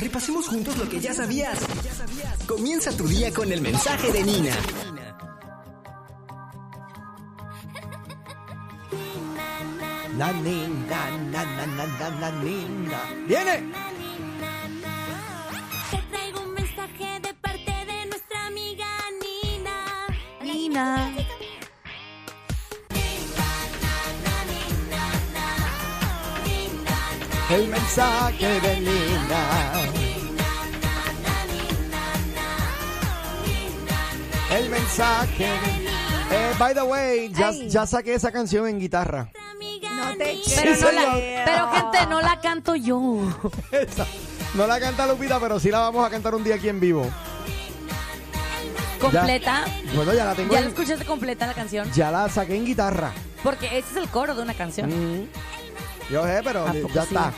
Repasemos juntos lo que ya sabías. Comienza tu día con el mensaje de Nina. La nina, na, na, na, na, na, nina. ¡Viene! Te traigo un mensaje de parte de nuestra amiga Nina. Nina. El mensaje de Nina. El mensaje de eh, by the way, ya, Ay. ya saqué esa canción en guitarra. No te. Pero, no la, señor. pero gente, no la canto yo. Esa. No la canta Lupita, pero sí la vamos a cantar un día aquí en vivo. Completa. Bueno, ya la tengo. Ya la escuchaste completa la canción. ya la saqué en guitarra. Porque ese es el coro de una canción. Mm. Yo sé, pero ¿A poco ya sí? está.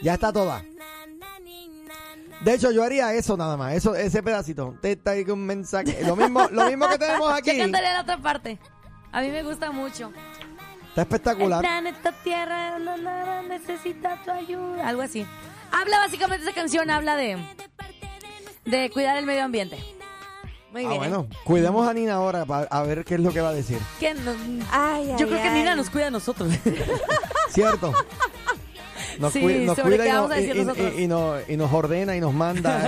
Ya está toda. De hecho, yo haría eso nada más, eso, ese pedacito. Te traigo un mensaje. Lo mismo, lo mismo que tenemos Yo aquí. cantaré la otra parte. A mí me gusta mucho. Está espectacular. Tierra necesita tu ayuda. Algo así. Habla básicamente esa canción, habla de, de cuidar el medio ambiente. Muy Ah, bien. bueno, cuidemos a Nina ahora para a ver qué es lo que va a decir. Que nos- Ay, yo ay, creo que ay. Nina nos cuida a nosotros. ¿Cierto? Nos, Sí, cui- nos sobre cuida y, vamos nos- a decir y- y- nosotros. y nos, y nos ordena y nos manda.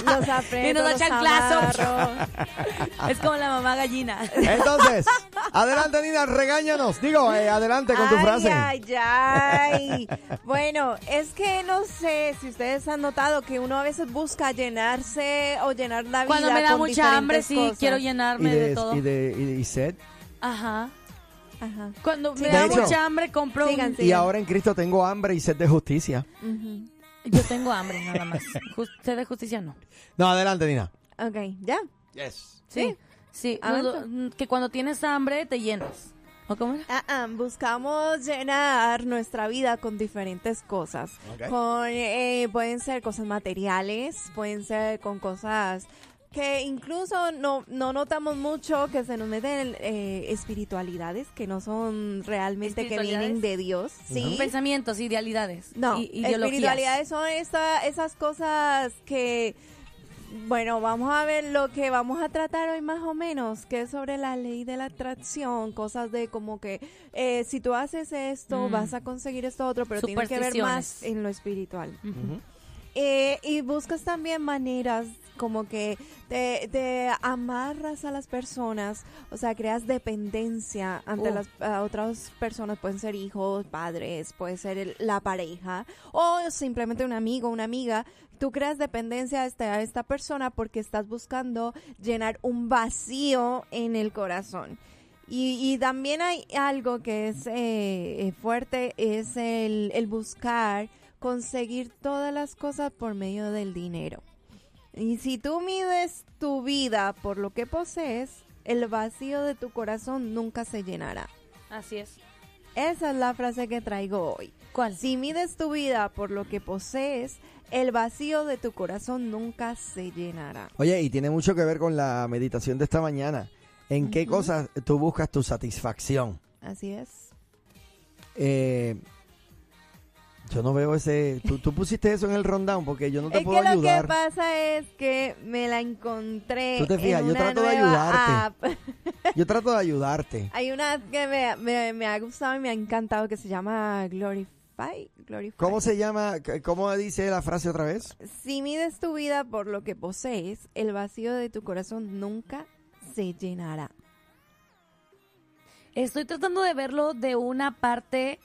y nos- Y nos da chanclazo. es como la mamá gallina. Entonces, adelante Nina, regáñanos. Digo, eh, adelante con tu ay, frase. Ay, ay. bueno, es que no sé si ustedes han notado que uno a veces busca llenarse o llenar la vida Cuando me da con mucha hambre, sí, quiero y llenarme de, de, todo. y de y, y sed. Ajá. Ajá. Cuando Sí, me de da hecho- mucha hambre, compro un- Sigan, Y ahora en Cristo tengo hambre y sed de justicia. Yo tengo hambre, nada más. Jus- Sed de justicia no. No, adelante Nina. Ok, ya. Yes. Sí. Sí. No, que cuando tienes hambre te llenas. ¿O cómo era? Ah, ah, buscamos llenar nuestra vida con diferentes cosas. Con, eh, pueden ser cosas materiales, pueden ser con cosas que incluso no, no notamos mucho que se nos meten eh, espiritualidades que no son realmente que vienen de Dios. Sí. Pensamientos, idealidades. No, i- espiritualidades son esta- esas cosas que, bueno, vamos a ver lo que vamos a tratar hoy más o menos, que es sobre la ley de la atracción, cosas de como que eh, si tú haces esto, Mm. vas a conseguir esto otro, pero tiene que ver más en lo espiritual. Ujú. Eh, y buscas también maneras como que te, te amarras a las personas, o sea, creas dependencia ante Oh. las otras personas, pueden ser hijos, padres, puede ser el- la pareja o simplemente un amigo, una amiga. Tú creas dependencia a esta, a esta persona porque estás buscando llenar un vacío en el corazón. Y, y también hay algo que es eh, eh, fuerte, es el, el buscar conseguir todas las cosas por medio del dinero. Y si tú mides tu vida por lo que posees, el vacío de tu corazón nunca se llenará. Así es. Esa es la frase que traigo hoy. ¿Cuál? Si mides tu vida por lo que posees, el vacío de tu corazón nunca se llenará. Oye, y tiene mucho que ver con la meditación de esta mañana. ¿En qué cosas tú buscas tu satisfacción? Así es. Eh, yo no veo ese... Tú, tú pusiste eso en el rundown porque yo no te es puedo que lo ayudar. que pasa es que me la encontré. Tú te fijas, en yo trato de ayudarte. app. Yo trato de ayudarte. Hay una que me, me, me ha gustado y me ha encantado que se llama Glorify. Glorify. ¿Cómo se llama? ¿Cómo dice la frase otra vez? Si mides tu vida por lo que posees, el vacío de tu corazón nunca se llenará. Estoy tratando de verlo de una parte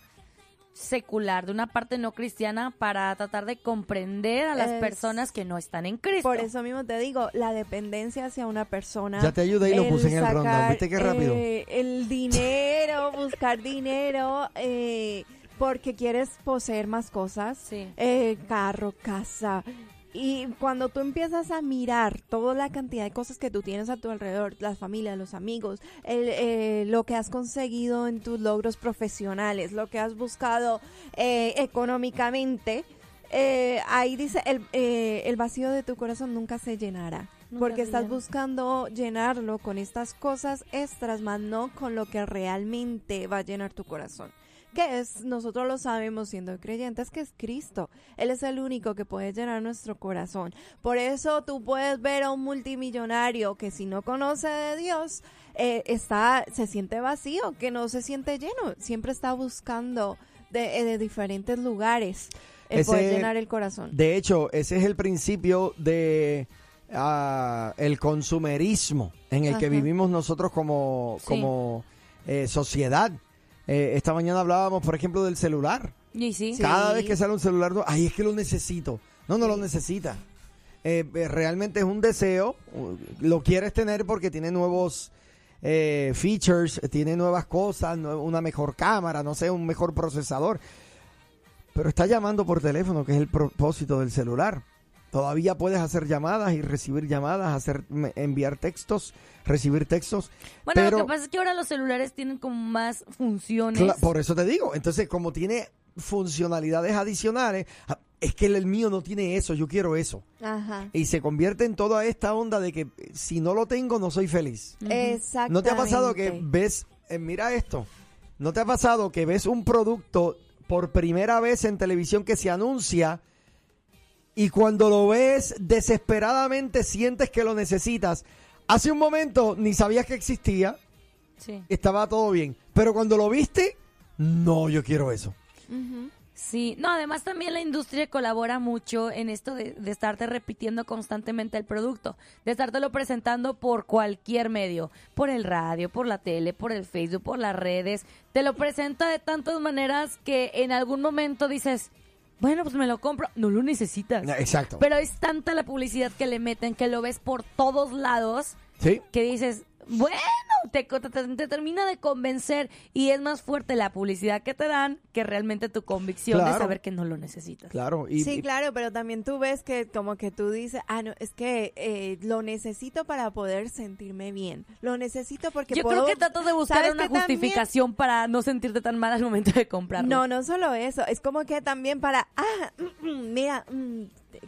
secular, de una parte no cristiana, para tratar de comprender a las Es- personas que no están en Cristo. Por eso mismo te digo, la dependencia hacia una persona. Ya te ayudé y lo puse en el sacar, ¿Viste qué rápido? eh, el dinero, buscar dinero, eh, porque quieres poseer más cosas. Sí. eh, carro, casa. Y cuando tú empiezas a mirar toda la cantidad de cosas que tú tienes a tu alrededor, las familias, los amigos, el, eh, lo que has conseguido en tus logros profesionales, lo que has buscado eh, económicamente, eh, ahí dice, el, eh, el vacío de tu corazón nunca se llenará. Porque estás buscando llenarlo con estas cosas extras, más no con lo que realmente va a llenar tu corazón. Que es, nosotros lo sabemos siendo creyentes, que es Cristo. Él es el único que puede llenar nuestro corazón. Por eso tú puedes ver a un multimillonario que si no conoce de Dios, eh, está, se siente vacío, que no se siente lleno, siempre está buscando de, eh, de diferentes lugares el Ese- poder llenar el corazón. De hecho, ese es el principio de ah, el consumerismo en el que vivimos nosotros como, Sí. como eh, sociedad. Eh, esta mañana hablábamos, por ejemplo, del celular. Y sí. Sí. Cada vez que sale un celular, no, ay, es que lo necesito. No, no lo necesita. Eh, eh, realmente es un deseo. Lo quieres tener porque tiene nuevos eh, features, eh, tiene nuevas cosas, una mejor cámara, no sé, un mejor procesador. Pero está llamando por teléfono, que es el propósito del celular. Todavía puedes hacer llamadas y recibir llamadas, hacer enviar textos, recibir textos. Bueno, pero, lo que pasa es que ahora los celulares tienen como más funciones. Por eso te digo. Entonces, como tiene funcionalidades adicionales, ah, es que el, mío no tiene eso, yo quiero eso. Ajá. Y se convierte en toda esta onda de que si no lo tengo, no soy feliz. Exactamente. ¿No te ha pasado que ves, eh, mira esto, ¿no te ha pasado que ves un producto por primera vez en televisión que se anuncia y cuando lo ves desesperadamente sientes que lo necesitas? Hace un momento ni sabías que existía, Sí. estaba todo bien, pero cuando lo viste, no, yo quiero eso. Sí, no, además también la industria colabora mucho en esto de, de estarte repitiendo constantemente el producto, de estártelo presentando por cualquier medio, por el radio, por la tele, por el Facebook, por las redes, te lo presenta de tantas maneras que en algún momento dices, bueno, pues me lo compro, no lo necesitas. Exacto. Pero es tanta la publicidad que le meten que lo ves por todos lados Sí. que dices, bueno, te, co- te, te termina de convencer y es más fuerte la publicidad que te dan que realmente tu convicción de saber que no lo necesitas. Claro. Y, sí, y- claro, pero también tú ves que como que tú dices, ah, no, es que eh, lo necesito para poder sentirme bien. Lo necesito porque Yo puedo... creo que tratas de buscar ¿Sabes una también? justificación para no sentirte tan mal al momento de comprarlo. No, no solo eso, es como que también para, ah, mm, mm, mira, mm,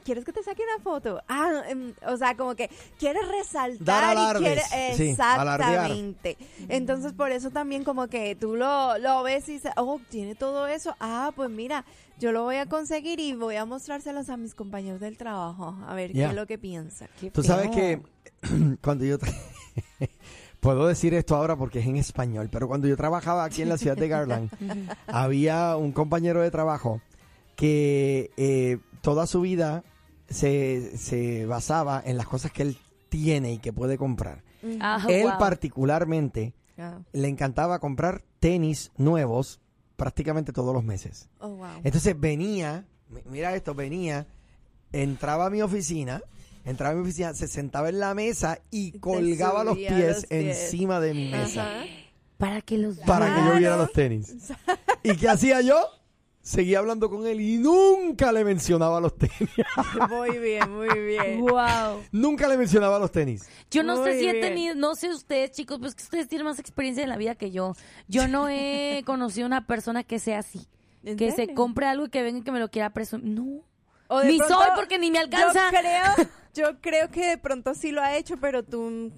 ¿quieres que te saque una foto? Ah, mm, o sea, como que quieres Dar resaltar y alardes, quieres, sí, exactamente. Entonces, por eso también como que tú lo, lo ves y dices, oh, tiene todo eso, ah, pues mira, yo lo voy a conseguir y voy a mostrárselos a mis compañeros del trabajo, a ver qué es lo que piensan. Qué Tú sabes feo. que cuando yo... tra- Puedo decir esto ahora porque es en español, pero cuando yo trabajaba aquí en la ciudad de Garland, había un compañero de trabajo que eh, toda su vida se, se basaba en las cosas que él tiene y que puede comprar. Ah, él wow. particularmente Ah, le encantaba comprar tenis nuevos prácticamente todos los meses. oh, wow. Entonces venía, mi- mira esto, venía, entraba a mi oficina, entraba a mi oficina, se sentaba en la mesa y colgaba los pies, los pies. encima de mi mesa Ajá. Para que los para que yo viera los tenis. ¿Y qué hacía yo? Seguía hablando con él y nunca le mencionaba los tenis. Muy bien, muy bien. Wow. nunca le mencionaba los tenis. Yo no sé si he bien. tenido, no sé ustedes, chicos, pues que ustedes tienen más experiencia en la vida que yo. Yo no he conocido una persona que sea así. ¿En Que se compre algo y que venga y que me lo quiera presumir. No. O de Ni pronto, soy porque ni me alcanza. Yo creo, yo creo que de pronto sí lo ha hecho, pero tú...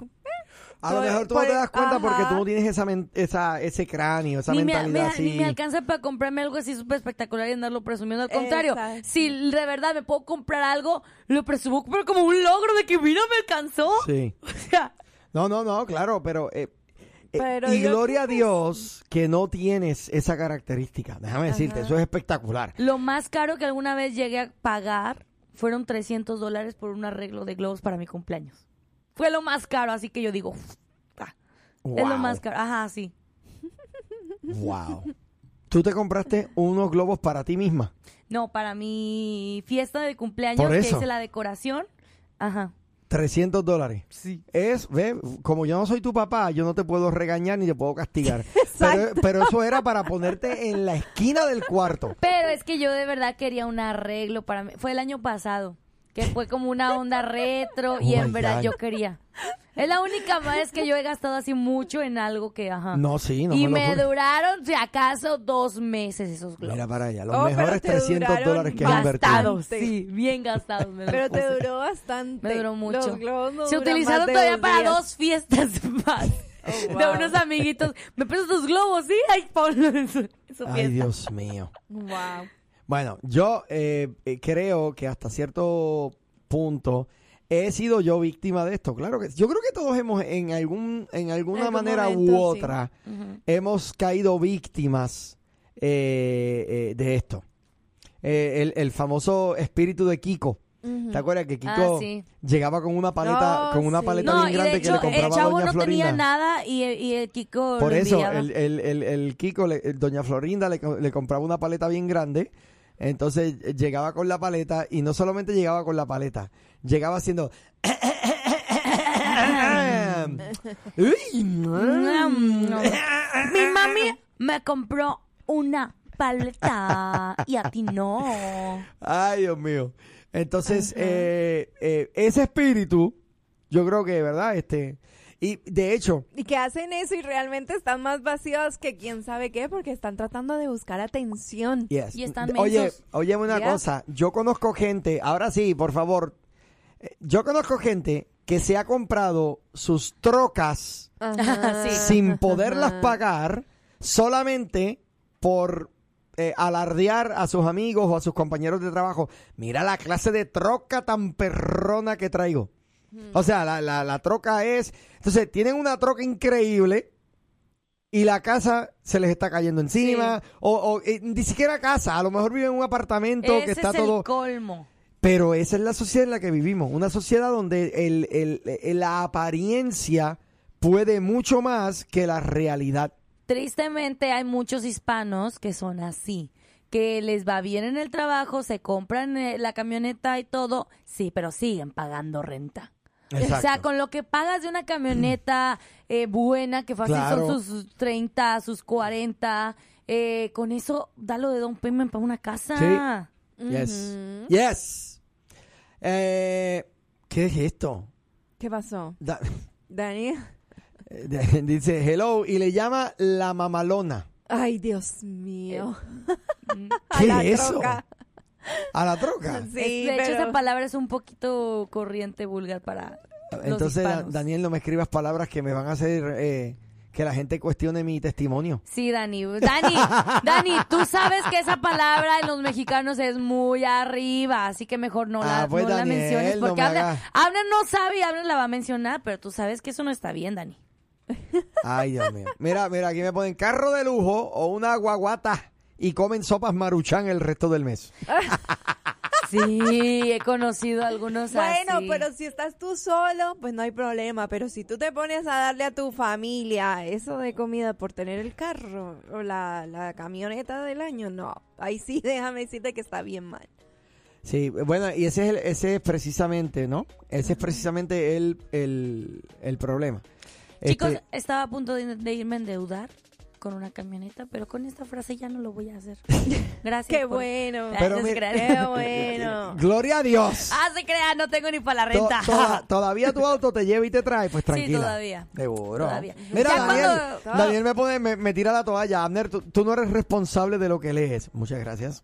A lo mejor tú no te por- das cuenta porque tú no tienes esa, esa ese cráneo, esa Ni me, mentalidad me- así. ni me alcanza para comprarme algo así súper espectacular y andarlo presumiendo. Al contrario, Exacto. si de verdad me puedo comprar algo, lo presumo pero como un logro de que mira, me alcanzó. Sí. O sea, No, no, no, claro, pero... eh, eh, Pero y gloria a Dios que no tienes esa característica. Déjame decirte, eso es espectacular. lo más caro que alguna vez llegué a pagar fueron 300 dólares por un arreglo de globos para mi cumpleaños. Fue lo más caro, así que yo digo, "Uf, ah, es lo más caro. Ajá, sí. Wow. ¿Tú te compraste unos globos para ti misma? No, para mi fiesta de cumpleaños que hice la decoración. Ajá. 300 dólares. Sí. Es, ve, como yo no soy tu papá, yo no te puedo regañar ni te puedo castigar. pero, pero eso era para ponerte en la esquina del cuarto. Pero es que yo de verdad quería un arreglo para mí. Fue el año pasado, que fue como una onda retro y Oh en my verdad God. yo quería. Es la única vez que yo he gastado así mucho en algo que, ajá. No, sí, no y me duraron, si acaso, dos meses esos globos. Mira para allá, los Oh, mejores te 300 duraron dólares que has invertido. gastados, sí, bien gastados. me Pero te duró bastante. Me duró mucho. Los globos no Se utilizaron más de todavía dos para días. dos fiestas más. Oh, de unos amiguitos. ¿Me prestas tus globos? Sí, ay, ponlo en su, en su Ay. Dios mío. Wow. Bueno, yo eh, eh, creo que hasta cierto punto he sido yo víctima de esto. Claro que yo creo que todos hemos en algún en alguna manera momento, u sí. otra hemos caído víctimas eh, eh, de esto. Eh, el, el famoso espíritu de Kiko. ¿Te acuerdas que Kiko Ah, sí. llegaba con una paleta No, con una paleta bien grande hecho, que le compraba el chavo Doña no Florinda? tenía nada y, y el Kiko Por eso, el, Kiko, le- el Doña Florinda le, le compraba una paleta bien grande. Entonces eh, llegaba con la paleta y no solamente llegaba con la paleta, llegaba haciendo. Mi mami me compró una paleta y a ti no. Ay, Dios mío. Entonces, eh, eh, ese espíritu, yo creo que, ¿verdad? Este, y de hecho, Y que hacen eso y realmente están más vacíos que quién sabe qué porque están tratando de buscar atención. Yes. Y están Oye, oye una cosa, yo conozco gente, ahora sí, por favor, eh, yo conozco gente que se ha comprado sus trocas Ajá. Sí. sin poderlas pagar solamente por eh, alardear a sus amigos o a sus compañeros de trabajo. Mira la clase de troca tan perrona que traigo. O sea, la, la, la troca es... Entonces, tienen una troca increíble y la casa se les está cayendo encima. O, o, eh, ni siquiera casa, a lo mejor viven en un apartamento Ese que está es todo... el colmo. Pero esa es la sociedad en la que vivimos. Una sociedad donde el, el- el- la apariencia puede mucho más que la realidad. Tristemente hay muchos hispanos que son así, que les va bien en el trabajo, se compran eh, la camioneta y todo, sí, pero siguen pagando renta. O sea, con lo que pagas de una camioneta eh, buena, que fácil Claro. son sus 30, sus 40, eh, con eso dalo de down payment para una casa. Yes. Yes. Eh, ¿Qué es esto? ¿Qué pasó? Da- Dani. eh, dice hello y le llama la mamalona. Ay, Dios mío. ¿Qué es eso? troca. ¿A la troca? Sí, de hecho, esa palabra es un poquito corriente, vulgar para Entonces. Daniel, no me escribas palabras que me van a hacer eh, que la gente cuestione mi testimonio. Sí, Dani. Dani, Dani, tú sabes que esa palabra en los mexicanos es muy arriba, así que mejor no la, Ah, pues, no la Daniel, menciones. no Porque hagas- Abner no sabe y Abner la va a mencionar, pero tú sabes que eso no está bien, Dani. Ay, Dios mío. Mira, mira, aquí me ponen carro de lujo o una guaguata y comen sopas maruchan el resto del mes. Sí, he conocido algunos Bueno, así. pero si estás tú solo, pues no hay problema. Pero si tú te pones a darle a tu familia eso de comida por tener el carro o la, la camioneta del año, no. Ahí sí, déjame decirte que está bien mal. Sí, bueno, y ese es, el- ese es precisamente, ¿no? Ese es precisamente el, el, el problema. Chicos, Este, estaba a punto de, de irme a endeudar con una camioneta, pero con esta frase ya no lo voy a hacer. Gracias. Qué por- bueno. Pero. Qué bueno. Gloria a Dios. Ah, se crea, no tengo ni para la To- renta. toda- todavía tu auto te lleva y te trae, pues tranquila. todavía. Seguro. Todavía. Mira, Ya Daniel, cuando- Daniel me pone, me, me tira la toalla. Abner, tú, tú no eres responsable de lo que lees. Muchas gracias.